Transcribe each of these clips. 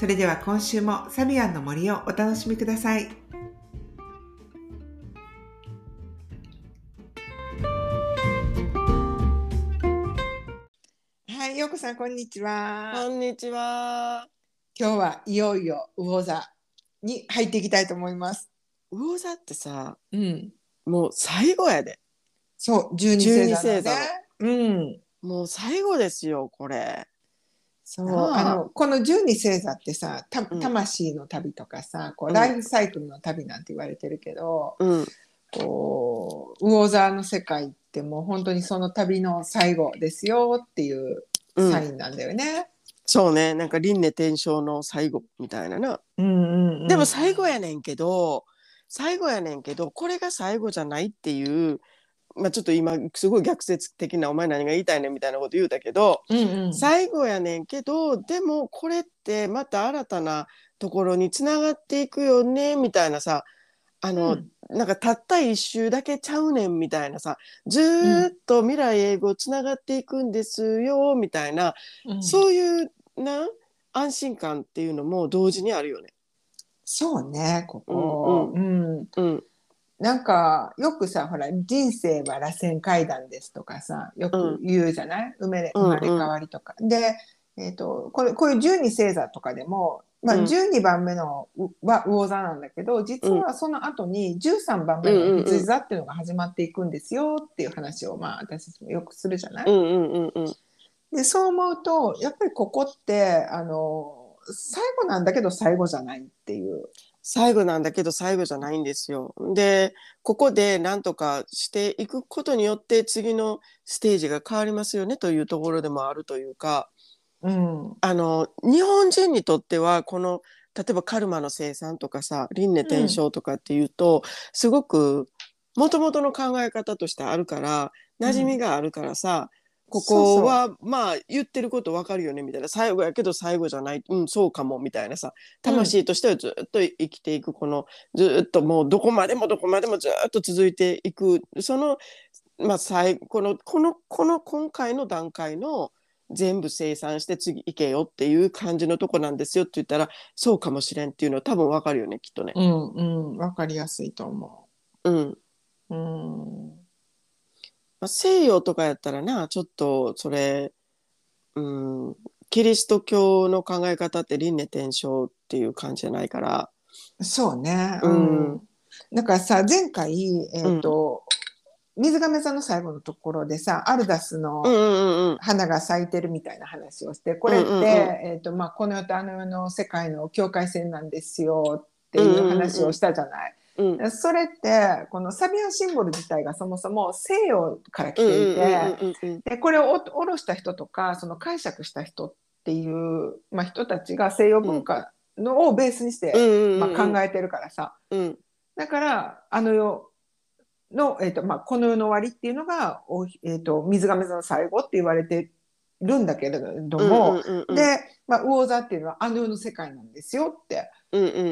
それでは今週もサビアンの森をお楽しみください。はい、ようこさんこんにちは。こんにちは今日はいよいよ魚座に入っていきたいと思います。魚座ってさうん。もう最後やでそう、十二星座十二星座だね。うん。もう最後ですよこれそう。なあ。あのこの十二星座ってさたうん。魂の旅とかさ、こううん。ライフサイクルの旅なんて言われてるけど、うん。こう魚座の世界ってもう本当にその旅の最後ですよっていううん。サインなんだよね。そうね。なんか輪廻転生の最後みたいなな、うんうんうん。でも最後やねんけど最後やねんけどこれが最後じゃないっていうまあちょっと今すごい逆説的なお前何が言いたいねんみたいなこと言うたけど、うんうん。最後やねんけどでもこれってまた新たなところにつながっていくよねみたいなさあの、うん。なんかたった一周だけちゃうねんみたいなさずーっと未来英語つながっていくんですよみたいな、うん。そういうな安心感っていうのも同時にあるよね。そうねここ、うん。うんなんかよくさほら人生は螺旋階段ですとかさよく言うじゃない、生まれうんうん。生まれ変わりとか。で、えー、とこれこういう12星座とかでも、まあ、うん。12番目のうは魚座なんだけど実はその後に13番目の羊座っていうのが始まっていくんですよっていう話を、まあ、私たちもよくするじゃない、うんうんうんうん。でそう思うとやっぱりここってあの最後なんだけど最後じゃないっていう。最後なんだけど最後じゃないんですよ。でここで何とかしていくことによって次のステージが変わりますよねというところでもあるというかうんあの日本人にとってはこの例えばカルマの生産とかさ輪廻転生とかっていうと、すごくもともとの考え方としてあるから馴染みがあるからさ、ここはまあ言ってることわかるよねみたいな。最後やけど最後じゃない。うんそうかもみたいなさ。魂としてはずっと生きていくこのずっともうどこまでもどこまでもずっと続いていく。そのまあ最このこのこの今回の段階の全部生産して次行けよっていう感じのとこなんですよって言ったらそうかもしれんっていうのは多分わかるよねきっとね。うんうん、わかりやすいと思う。ん。う。うん、まあ、西洋とかやったらなちょっとそれ、うん、キリスト教の考え方って輪廻転生っていう感じじゃないから。そうね。ううんん。だからさ、前回、えっ、と、水亀座の最後のところでさ、アルダスのうんうんうんうん花が咲いてるみたいな話をして、これって、うんうんうんえっ、と、まあ、この世とあの世の世界の境界線なんですよっていう話をしたじゃない。うん。それって、このサビアンシンボル自体がそもそも西洋から来ていて、でこれをお下ろした人とかその解釈した人っていう、まあ、人たちが西洋文化のをベースにして、まあ、考えてるからさ。うん。だからあの世の、えーとまあ、この世の終わりっていうのが、おえー、と水亀座の最後って言われてるんだけれども、で、まあ、魚座っていうのはあの世の世界なんですよって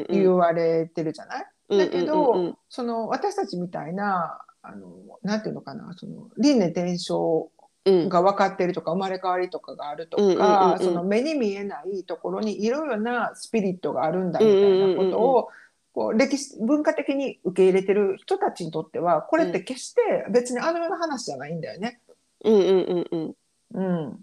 言われてるじゃない、だけど、うんうんうん。その私たちみたいなあのなんていうのかなその輪廻転生うん。が分かってるとか生まれ変わりとかがあるとか、うんうんうんうん。その目に見えないところにいろいろなスピリットがあるんだみたいなことを、こう歴史文化的に受け入れてる人たちにとってはこれって決して別にあの世の話じゃないんだよね。うんうんうんうん。うん、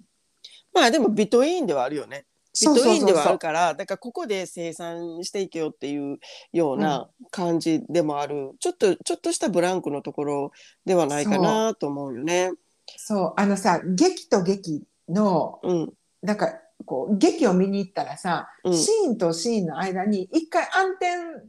まあでもビトインではあるよね。ビそうそうそう。トインではあるからだからここで生産していけよっていうような感じでもある、ちょっとちょっとしたブランクのところではないかなと思うよね。そう。あのさ劇と劇のうん。なんかこう劇を見に行ったらさ、うん。シーンとシーンの間に一回暗転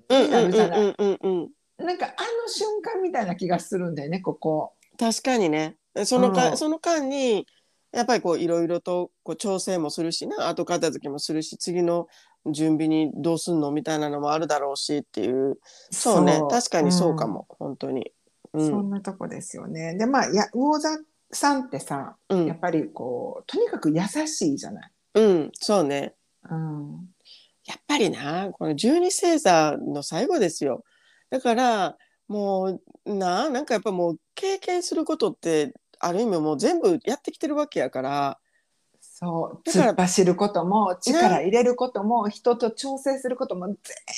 うんになるじゃない、うんうんうんうん。なんかあの瞬間みたいな気がするんだよねここ。確かにね。そのか、うん。その間にやっぱりこういろいろとこう調整もするしな後片付けもするし次の準備にどうすんのみたいなのもあるだろうしっていうそうね確かにそうかも、本当に。うん、そんなとこですよね。でまあや魚座さんってさ、うんやっぱりこうとにかく優しいじゃない。うん、そうね。うん、やっぱりなこの十二星座の最後ですよ。だからもうななんかやっぱもう経験することってある意味もう全部やってきてるわけやから。そう。だから突っ走ることも力入れることも、人と調整することも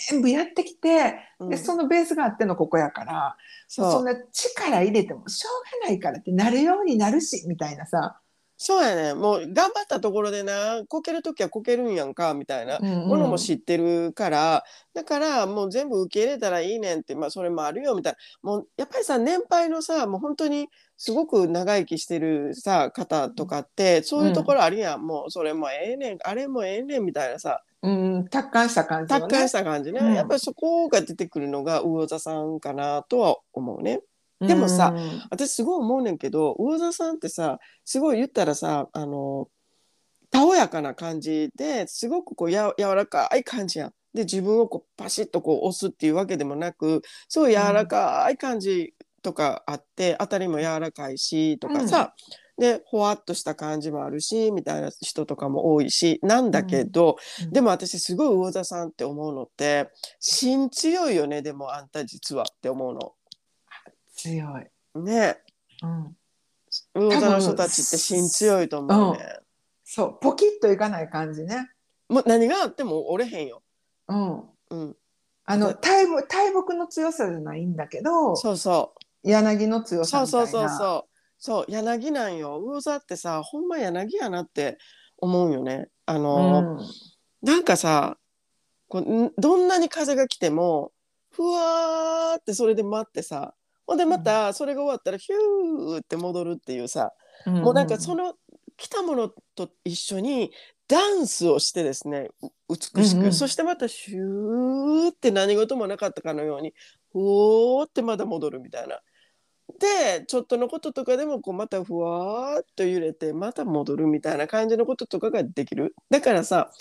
全部やってきて、うん。でそのベースがあってのここやからそう。そんな力入れてもしょうがないからってなるようになるしみたいなさ、そうやね。もう頑張ったところでなこける時はこけるんやんかみたいな。ものも知ってるから、だからもう全部受け入れたらいいねんって、まあ、それもあるよみたいな。もうやっぱりさ年配のさもう本当にすごく長生きしてるさ方とかってそういうところあるやん、もうそれもええねんあれもええねんみたいなさ。うん、達観した感じよね。達観した感じね、うん。やっぱりそこが出てくるのが魚座さんかなとは思うね。でもさうん私すごい思うねんけど魚座さんってさすごい言ったらさあのたおやかな感じですごくこうや柔らかい感じやん。で自分をこうパシッとこう押すっていうわけでもなくすごい柔らかい感じとかあって、当たりも柔らかいしとかさ、でほわっとした感じもあるしみたいな人とかも多いしなんだけど、うんでも私すごい魚座さんって思うのって芯強いよねでもあんた実はって思うの。強い。ねうん、魚座の人たちって芯強いと思うね。そうポキッといかない感じね。もう何があっても折れへんよ。うん、うん、あの大木大木の強さじゃないんだけどそうそ柳の強うさそうそうみたいな。そうそうそう柳なんよ。魚座ってさほんま柳やなって思うよね。あの、うん。なんかさこうんどんなに風が来てもふわーってそれで待ってさほんでまたそれが終わったらヒューって戻るっていうさ、もうなんかその来たものと一緒にダンスをしてですねう美しく、うんうん。そしてまたシューって何事もなかったかのようにふおーってまだ戻るみたいな。でちょっとのこととかでもこうまたふわーっと揺れてまた戻るみたいな感じのこととかができる。だからさ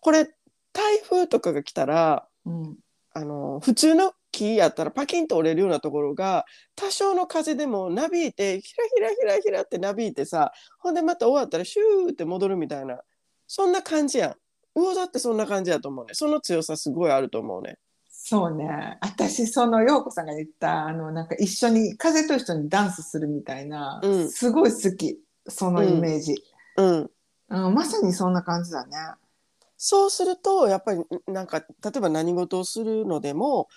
これ台風とかが来たらうんあの普通の木やったらパキンと折れるようなところが多少の風でもなびいてひらひらひらひらってなびいてさほんでまた終わったらシューって戻るみたいなそんな感じやん。魚座ってそんな感じやと思うね。その強さすごいあると思うね。そうね。私その陽子さんが言ったあのなんか一緒に風と一緒にダンスするみたいな、うん。すごい好き。そのイメージ、うん。うんまさにそんな感じだね。そうするとやっぱりなんか例えば何事をするのでも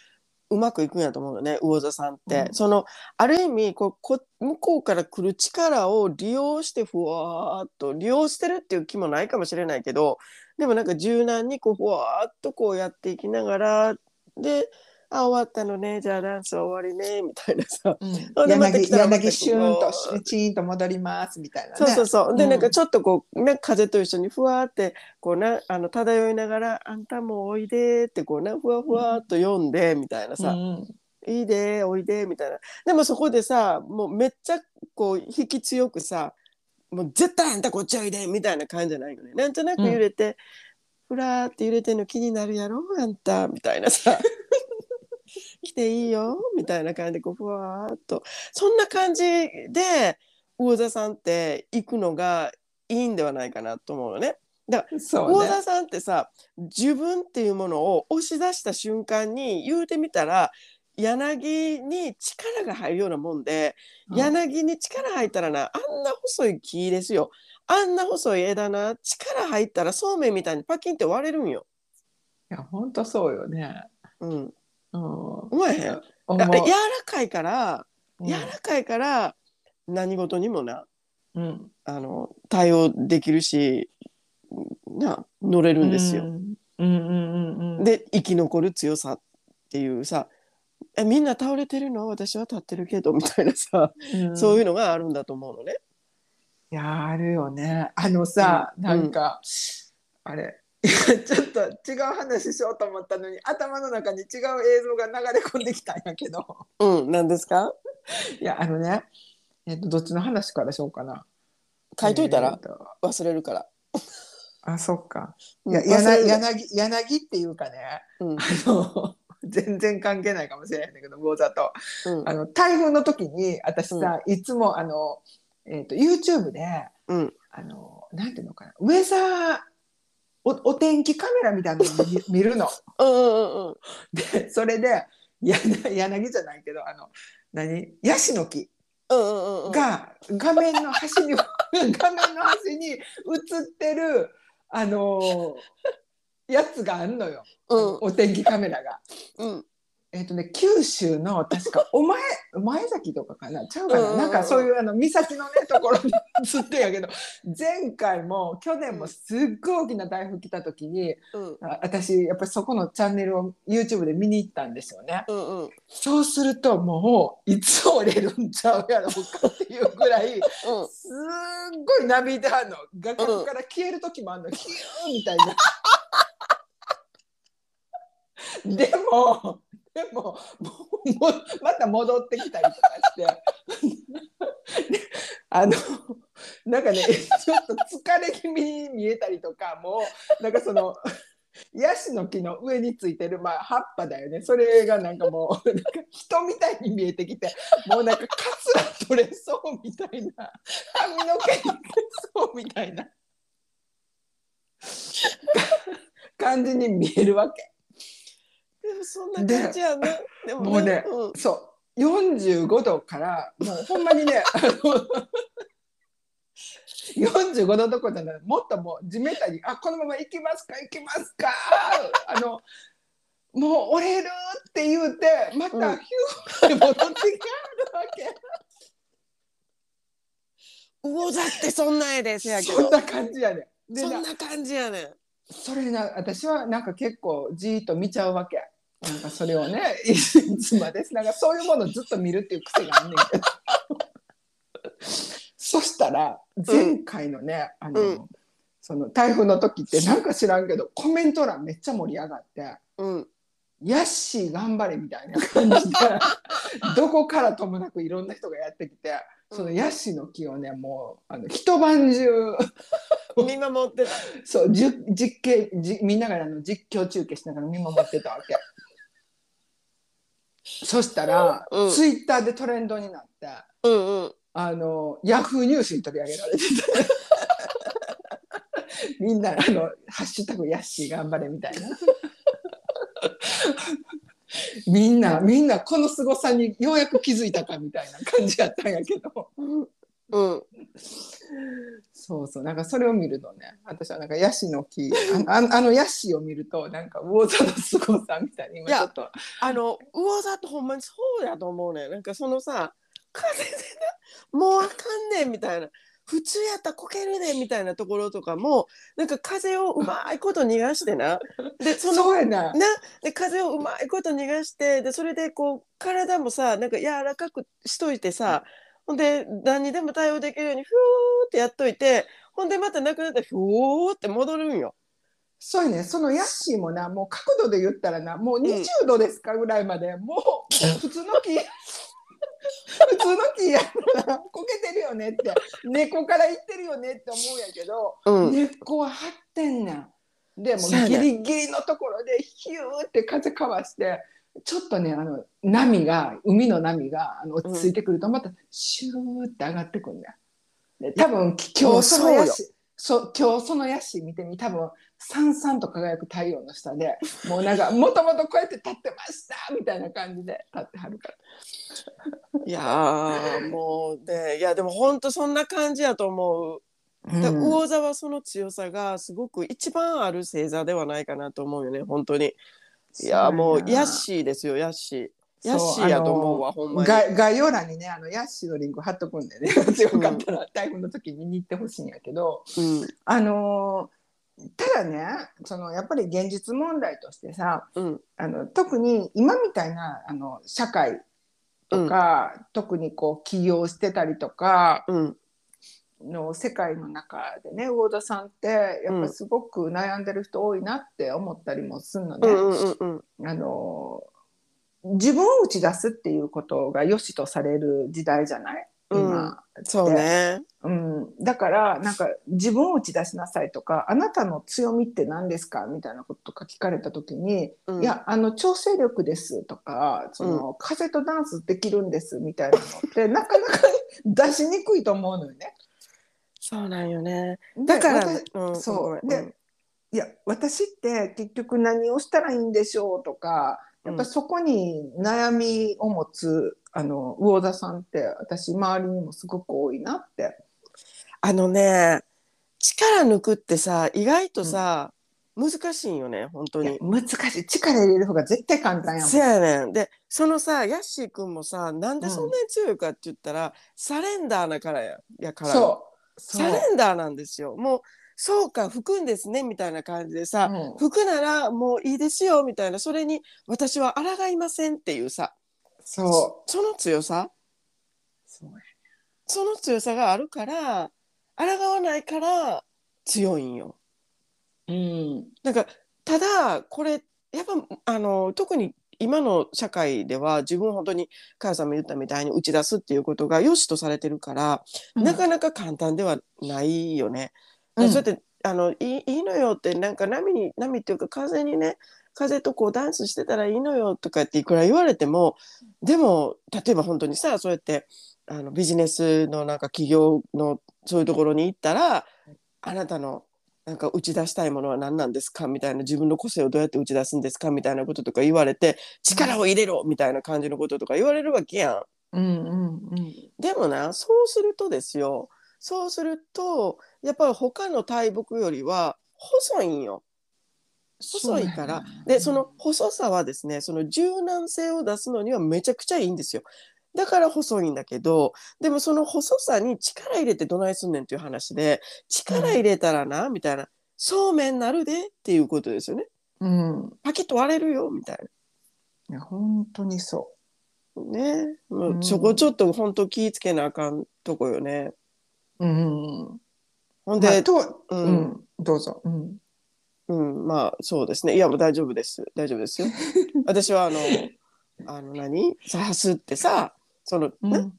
うまくいくんやと思うよね魚座さんって、うん。そのある意味こうこ向こうから来る力を利用してふわーっと利用してるっていう気もないかもしれないけどでもなんか柔軟にこうふわーっとこうやっていきながらで「あ終わったのね。じゃあダンス終わりね」みたいなさ。ほん柳柳シューンとチーンと戻ります。みたいなね。そうそうそう。で、うんなん。かちょっとこう、ね、風と一緒にふわーって、こうな、あの、漂いながら、あんたもおいでって、こうな、ふわふわっと読んで、みたいなさ、うんいいで、おいで、みたいな。でもそこでさ、もうめっちゃ、こう、引き強くさ、もう絶対あんたこっちおいで、みたいな感じじゃないよね。なんとなく揺れて、ふらーって揺れてんの気になるやろ、あんた、みたいなさ。来ていいよみたいな感じでこうふわーっとそんな感じで魚座さんって行くのがいいんではないかなと思うのね。そうね。魚座さんってさ自分っていうものを押し出した瞬間に言うてみたら柳に力が入るようなもんで、うん柳に力入ったらなあんな細い木ですよあんな細い枝な力入ったらそうめんみたいにパキンって割れるんよ。いや本当そうよね。うん、うん。思えへん？柔らかいからうん柔らかいから何事にもなうんあの対応できるしな乗れるんですよ。うんうんうんうんうん。で生き残る強さっていうさえみんな倒れてるの私は立ってるけどみたいなさ、うん。そういうのがあるんだと思うのね。いやあるよね。あのさ、うん。なんか、あれ。い やちょっと違う話しようと思ったのに頭の中に違う映像が流れ込んできたんやけど。うん何ですか？いやあのね、えっとどっちの話からしようかな。書いといたら？えーと。忘れるから。あそっか。うん。や柳柳っていうかね。うん。あの 全然関係ないかもしれないんだけど魚座と。うん。あの台風の時に私さ、いつもあの、えー、と YouTube でうん。あのなんていうのかなウェザーおお天気カメラみたいなのを見 見るの。うんうんうんでそれで柳柳じゃないけどあの何？ヤシの木。うんうんうん。が画面の端に 画面の端に映ってるあのやつがあんのよ、うん。お天気カメラが。うん。えっ、とね九州の確かお前 前崎とかかな？ちゃうかな、うんうんうん。なんかそういうあの岬のねところに映ってんやけど前回も去年もすっごい大きな台風来た時にうん。あ私やっぱりそこのチャンネルを YouTube で見に行ったんですよね。うんうん。そうするともういつ折れるんちゃうやろうかっていうぐらいすっごいなびいてはんの。画角から消える時もあんの、ヒューみたいな。でもでももまた戻ってきたりとかして。あのなんかねちょっと疲れ気味に見えたりとかもうなんかそのヤシの木の上についてる、まあ、葉っぱだよね。それがなんかもうなんか人みたいに見えてきてもうなんかカツラ取れそうみたいな髪の毛にそうみたいな。感じに見えるわけ。そんな感じやな。でもうねうん。そう。45度からもうほんまにね あの45度どころじゃない。もっともう地べたに「あこのまま行きますか行きますか」あのもう折れるって言うてまうん。たヒューって戻ってきはるわけ。魚座ってそんなんやで。せやけどそんな感じやねん。でそなんな感じやねん。それな私はなんか結構じーっと見ちゃうわけ。なんかそれをね いつまでなんかそういうものずっと見るっていう癖があんねんけど。そしたら前回のね、あの、うんその台風の時ってなんか知らんけどコメント欄めっちゃ盛り上がってうん「ヤッシー頑張れ」みたいな感じで どこからともなくいろんな人がやってきてそのヤシの木をねもうあの一晩中見守ってたそうじゅ実験じみんながあの実況中継しながら見守ってたわけ。そしたら、うん。ツイッターでトレンドになってうんうん。あのヤフーニュースに取り上げられてて。みんなあの「ハッシュタグヤッシー頑張れ」みたいな。みんなみんなこの凄さにようやく気づいたかみたいな感じやったんやけど。うんそうそう。なんかそれを見るとね私はなんかヤシの木ああのあのヤシを見るとなんか魚座の凄さみたいに今ちょっと。あの魚座ってほんまにそうやと思うねん。なんかそのさ風でなもうあかんねんみたいな。普通やったらこけるねんみたいなところとかもなんか風をうまいこと逃がしてな。でそのななで風をうまいこと逃がしてでそれでこう体もさなんか柔らかくしといてさほんで何にでも対応できるようにフーってやっといてほんでまたなくなったらフーって戻るんよ。そうやね。そのヤッシーもなもう角度で言ったらなもう20度ですかぐらいまで、もう普通の木 普通の木やったらこけてるよねって。根っこからいってるよねって思うんやけど、うん。根っこは張ってんねん。でもギリギリのところでヒューって風かわしてちょっとねあの波が海の波があの落ち着いてくるとまたシューって上がってくるんだよ。で多分今日そのヤシそう今日そのヤシ見てみ多分さんさんと輝く太陽の下でもうなんか もともとこうやって立ってましたみたいな感じで立ってはるから。いやーもうねいやでも本当そんな感じやと思う。だうん魚座はその強さがすごく一番ある星座ではないかなと思うよね本当に。いやーもうヤッシーですよヤッシー。ヤッシーやと思うわほんまに。概概要欄にねあのヤッシーのリンク貼っとくんでね。よかったら台風の時に見に行ってほしいんやけど、うん。あのーただねそのやっぱり現実問題としてさうん。あの特に今みたいなあの社会とか、特にこう起業してたりとかうんの世界の中でね魚田さんってやっぱすごく悩んでる人多いなって思ったりもするのね。うんうんうんうん。あの自分を打ち出すっていうことが良しとされる時代じゃない？今、そうね。うん、だからなんか自分を打ち出しなさいとかあなたの強みって何ですか？みたいなこととか聞かれた時に、うん。いやあの調整力ですとかその、風とダンスできるんですみたいなのってなかなか 出しにくいと思うのよね。そうなんよね。でだから、私うんそうでいや私って結局何をしたらいいんでしょうとかやっぱそこに悩みを持つあの魚座さんって私周りにもすごく多いなって。あのね、力抜くってさ、意外とさ、難しいんよね、本当に。難しい力入れる方が絶対簡単やもんせ。やねん。で、そのさ、ヤッシー君もさ、なんでそんなに強いかって言ったら、サレンダーなからややからそうサレンダーなんですよ。もう、そうか、吹くんですね、みたいな感じでさ、うん。吹くならもういいですよ、みたいな、それに私は抗いませんっていうさ、そう。その強さ、その強さがあるから、抗わないから強いんよ。うん。なんかただこれやっぱあの特に今の社会では自分を本当に母さんも言ったみたいに打ち出すっていうことが良しとされてるから、なかなか簡単ではないよね。うん。そうやってあのいいいいのよってなんか波に波っていうか風にね風とこうダンスしてたらいいのよとかっていくら言われてもでも例えば本当にさそうやってあのビジネスのなんか企業のそういうところに行ったらあなたのなんか打ち出したいものは何なんですかみたいな自分の個性をどうやって打ち出すんですかみたいなこととか言われて力を入れろみたいな感じのこととか言われるわけやん。うんうんうんでもなそうするとですよそうするとやっぱり他の大木よりは細いんよ。細いからでその細さはですねその柔軟性を出すのにはめちゃくちゃいいんですよ。だから細いんだけどでもその細さに力入れてどないすんねんっていう話で力入れたらな、みたいなそうめんなるでっていうことですよね。うんパキッと割れるよみたいいや本当にそな。ねもううんそこちょっと本当気ぃつけなあかんとこよね。う。うんほんで、まあとううんんどうぞ。うんうん、まあそうですね。いやもう大丈夫です。大丈夫ですよ。私はあの、あの何？さはすってさ、その、なうん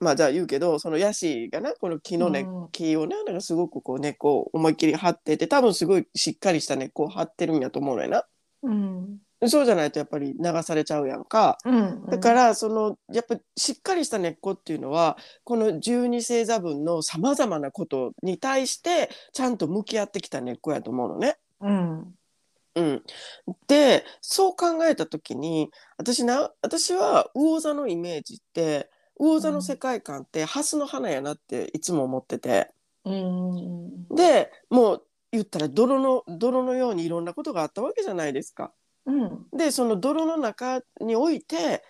まあじゃあ言うけど、そのヤシがな、この木の根、うん木をね、なんかすごくこう根っこを思いっきり張ってて、多分すごいしっかりした根っこを張ってるんやと思うのよな。うんそうじゃないとやっぱり流されちゃうやんか。うんだからそのやっぱしっかりした根っこっていうのはこの十二星座分のさまざまなことに対してちゃんと向き合ってきた根っこやと思うのね。うんうん、でそう考えた時に私な私は魚座のイメージって魚座の世界観ってハスの花やなっていつも思ってて。うん。でもう言ったら泥の泥のようにいろんなことがあったわけじゃないですか。うん。でその泥の中において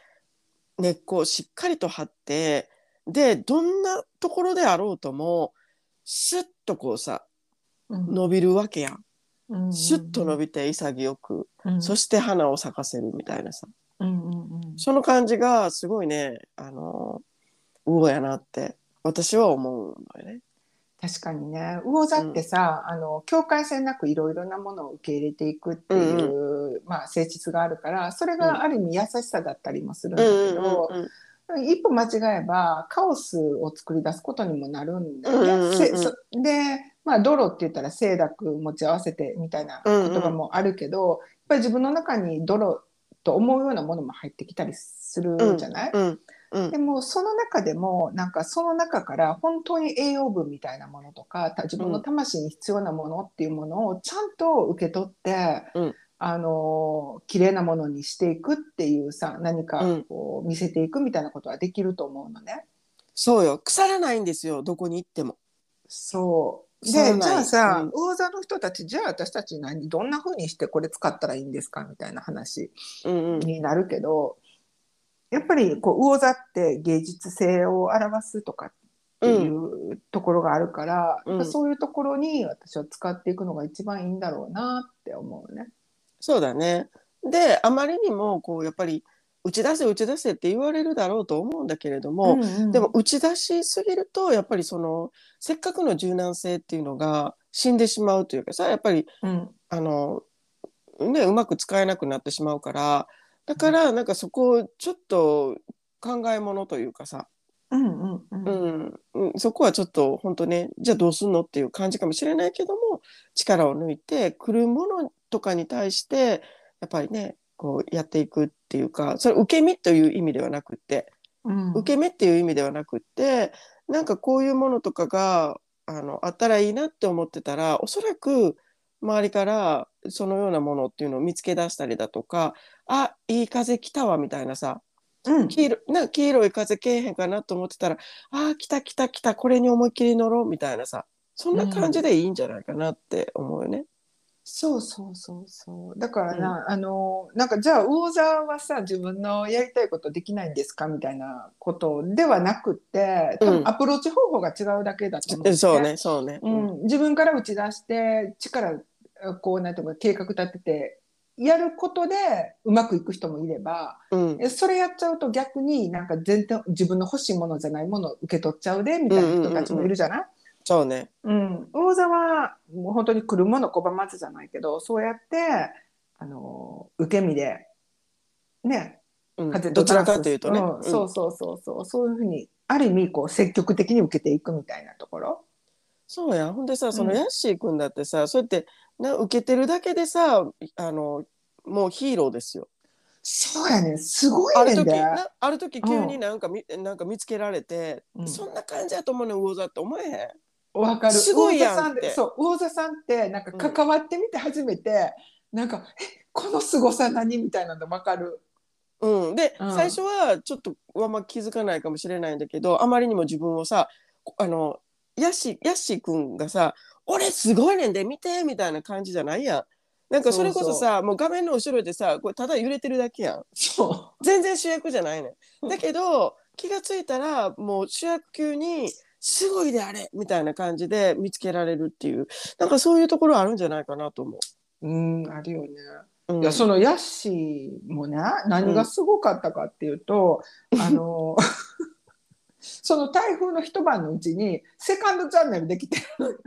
根っこをしっかりと張ってでどんなところであろうともシュッとこうさうん。伸びるわけやん。うんシュッと伸びて潔く、うん。そして花を咲かせるみたいなさ。うんうんうん。その感じがすごいねあの魚やなって私は思うのよね。確かにね。魚座ってさ、あの境界線なくいろいろなものを受け入れていくっていう、まあ、性質があるからそれがある意味優しさだったりもするんだけど、一歩間違えばカオスを作り出すことにもなるんだよね。うんうんうんでまあ泥って言ったら清濁持ち合わせてみたいな言葉もあるけど、やっぱり自分の中に泥と思うようなものも入ってきたりするじゃない、うんうん。でもその中でもなんかその中から本当に栄養分みたいなものとかた自分の魂に必要なものっていうものをちゃんと受け取って、うん。あの綺麗なものにしていくっていうさ何かうん。こう見せていくみたいなことはできると思うのね。そうよ。腐らないんですよ。どこに行っても。そうでじゃあさ、うん。魚座の人たちじゃあ私たち何どんな風にしてこれ使ったらいいんですかみたいな話うんうん。になるけど、やっぱりこう魚座って芸術性を表すとかっていうところがあるから、うん。そういうところに私は使っていくのが一番いいんだろうなって思うね。そうだね。であまりにもこうやっぱり打ち出せ打ち出せって言われるだろうと思うんだけれども、んん。でも打ち出しすぎるとやっぱりそのせっかくの柔軟性っていうのが死んでしまうというかさやっぱりうん。あの、ね、うまく使えなくなってしまうからだからなんかそこをちょっと考えものというかさ。うんうんうん。うん。うん、そこはちょっと本当ねじゃあどうすんのっていう感じかもしれないけども力を抜いて来るものとかに対してやっぱりねこうやっていくっていうかそれ受け身という意味ではなくってうん受け身っていう意味ではなくってなんかこういうものとかがあのあったらいいなって思ってたらおそらく周りからそのようなものっていうのを見つけ出したりだとかあいい風来たわみたいなさうん黄色な黄色い風けえへんかなと思ってたらあー来た来た来たこれに思いっきり乗ろうみたいなさそんな感じでいいんじゃないかなって思うよね。そうそうそうそう。だからな、あのなんかじゃあ魚座はさ自分のやりたいことできないんですかみたいなことではなくってアプローチ方法が違うだけだと思う、そうねそうね。うん、自分から打ち出して力こうなんていうか計画立ててやることでうまくいく人もいればうん。えそれやっちゃうと逆になんか全然自分の欲しいものじゃないものを受け取っちゃうでみたいな人たちもいるじゃない、そうね。うん、魚座はもう本当に来るもの拒まずじゃないけどそうやってあの受け身でねうん風どちらかというとね。うんうんそうそうそうそうそういうふうにある意味こう積極的に受けていくみたいなところ。そうやほんでさそのうんヤッシー君だってさ、そうやってな受けてるだけでさあのもうヒーローですよ。そうやねすごある時いねんで。なある時急になんかみ、なんか見つけられて、うんそんな感じやと思うねん魚座って思えへん？わかる。すごいやんそう魚座さんってなんか関わってみて初めて、なんかえこの凄さ何みたいなのわかる。うん、で、うん最初はちょっとあんま気づかないかもしれないんだけどあまりにも自分をさあのヤッシーヤッシー君がさ「俺すごいねんで見て」みたいな感じじゃないやん。なんかそれこそさもう画面の後ろでさこれただ揺れてるだけやん。そ全然主役じゃないねうんん。だけど気がついたらもう主役級に「すごいであれ」みたいな感じで見つけられるっていうなんかそういうところあるんじゃないかなと思う。うんあるよね。う。うんいやそのヤッシーもね何がすごかったかっていうと、あの その台風の一晩のうちにセカンドチャンネルできてる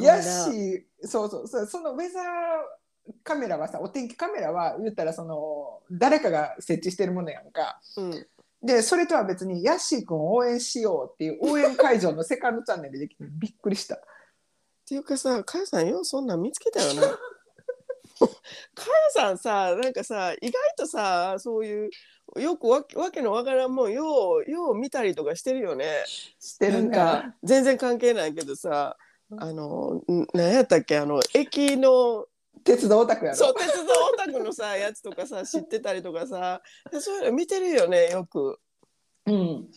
ヤッシーそうそうそうそのウェザーカメラはさお天気カメラは言ったらその誰かが設置してるものやんか。うんでそれとは別にヤッシー君を応援しようっていう応援会場のセカンドチャンネルできてびっくりした。っていうかさ、かよさんようそんなん見つけたよな。かよさんさ、なんかさ、意外とさ、そういう、よくわけわけのわからんもん、よう、よう見たりとかしてるよね。してるなんか、全然関係ないけどさ、あの、ん何やったっけ、あの、駅の、鉄道オタクやろそう、鉄道オタクのさ、やつとかさ、知ってたりとかさ、そういうの見てるよね、よく。うん、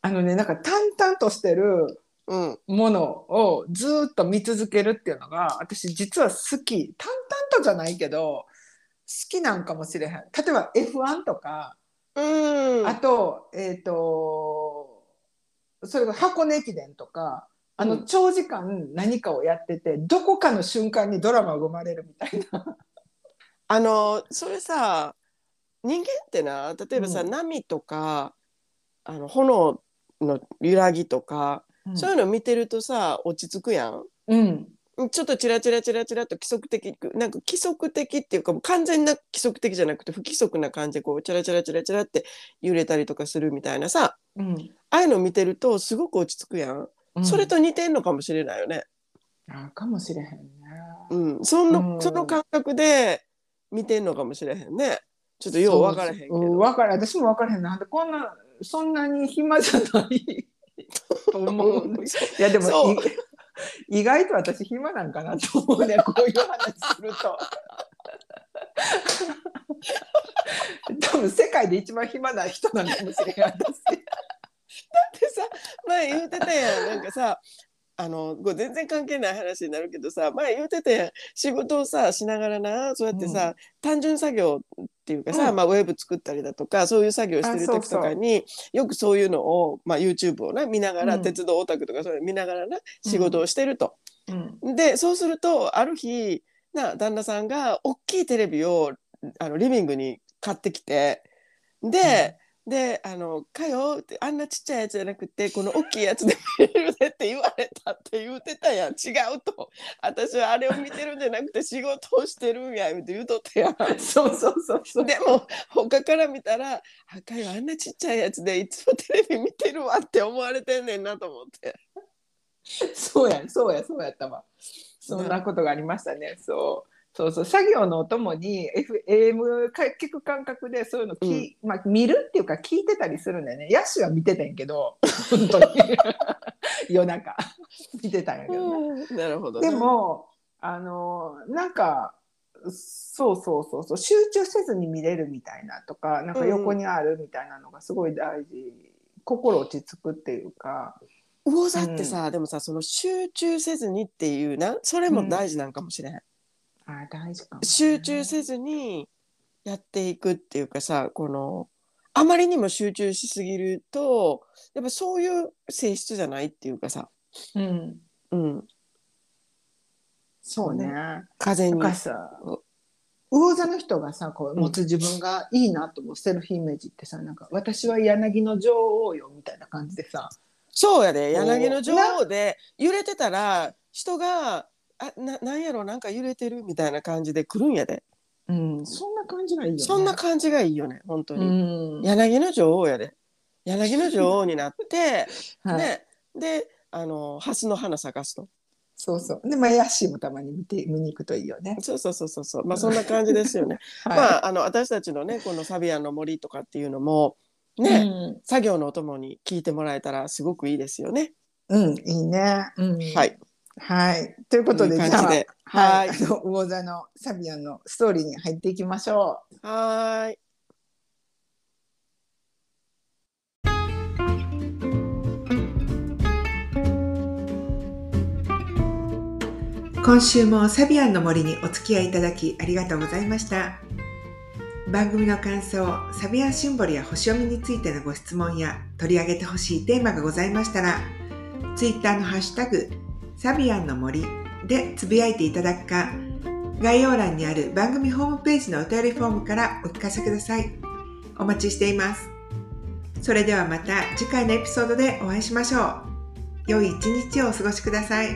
あのねなんか淡々としてるうん。ものをずーっと見続けるっていうのが私実は好き淡々とじゃないけど好きなんかもしれへん例えば F1 とか、うん。あとえっ、とそれが箱根駅伝とかあのうん。長時間何かをやってて、どこかの瞬間にドラマが生まれるみたいな。あのそれさ人間ってな例えばさ、うん。波とかあの炎の揺らぎとか、そういうの見てるとさ落ち着くやん。うん。ちょっとチラチラチラチラっと規則的なんか規則的っていうかもう完全な規則的じゃなくて不規則な感じでこうチラチラチラチラって揺れたりとかするみたいなさ。うん。ああいうの見てるとすごく落ち着くやん、うんそれと似てんのかもしれないよね。あかもしれへんね。うん、その、うんその感覚で見てんのかもしれへんね。ちょっとよう分からへんけど。うん、分からん私も分からへんなんでこんなそんなに暇じゃない と思う。いやでも意外と私暇なんかなと思うね こういう話すると。多分世界で一番暇な人なのかもしれない私。前言うてたやん。なんかさあの全然関係ない話になるけどさ前言うてたやん。仕事をさしながらなそうやってさ、単純作業っていうかさ、うん。まあ、ウェブ作ったりだとかそういう作業してる時とかによくそういうのを、まあ、YouTube をな見ながら、うん。鉄道オタクとかそういうの見ながらな仕事をしてると。うん。でそうするとある日な旦那さんが大きいテレビをあのリビングに買ってきてで、で「あのかよ」ってあんなちっちゃいやつじゃなくてこの大きいやつで見れるでって言われたって言うてたやん違うと私はあれを見てるんじゃなくて仕事をしてるんやって言うとったやんそうそうそうそう。でも他から見たら「あかよあんなちっちゃいやつでいつもテレビ見てるわ」って思われてんねんなと思ってそうや、そうや、そうやったわ。そんなことがありましたね。そう。そうそう作業のお供に F AM か聞く感覚でそういうのき、まあ、見るっていうか聞いてたりするんだよね。ヤッシュは見てたんやけど本当に。夜中。見てたんやけどね。なるほど、ね、でもあのなんかそうそうそうそう集中せずに見れるみたいなとかなんか横にあるみたいなのがすごい大事、心落ち着くっていうか。魚座ってさ、でもさその集中せずにっていうなそれも大事なんかもしれん、あ大事かもね、集中せずにやっていくっていうかさこのあまりにも集中しすぎるとやっぱそういう性質じゃないっていうかさ、うん。うん、そうね。風に。魚座の人がさこう持つ自分がいいなと思うセルフイメージってさなんか私は柳の女王よみたいな感じでさそうやで。柳の女王で揺れてたら人があななんやろなんか揺れてる？みたいな感じで来るんやで。うん。そんな感じがいいよね。そんな感じがいいよね本当うに、ん。柳の女王やで。柳の女王になって、はい、ね。であの蓮の花咲かすと。そうそう。でまあヤッシーもたまに見て見に行くといいよね。そうそうそうそうそう。まあそんな感じですよね、はい、まああの私たちのねこのサビアンの森とかっていうのもね、うん。作業のお供に聞いてもらえたらすごくいいですよね。うん、いいね。うん、はい。はい。ということで、じゃあはい、はいあの魚座のサビアンのストーリーに入っていきましょはーい。今週もサビアンの森にお付き合いいただきありがとうございました。番組の感想、サビアンシンボルや星読みについてのご質問や取り上げてほしいテーマがございましたら、ツイッターのハッシュタグ、サビアンの森でつぶやいていただくか、概要欄にある番組ホームページのお便りフォームからお聞かせください。お待ちしています。それではまた次回のエピソードでお会いしましょう。良い一日をお過ごしください。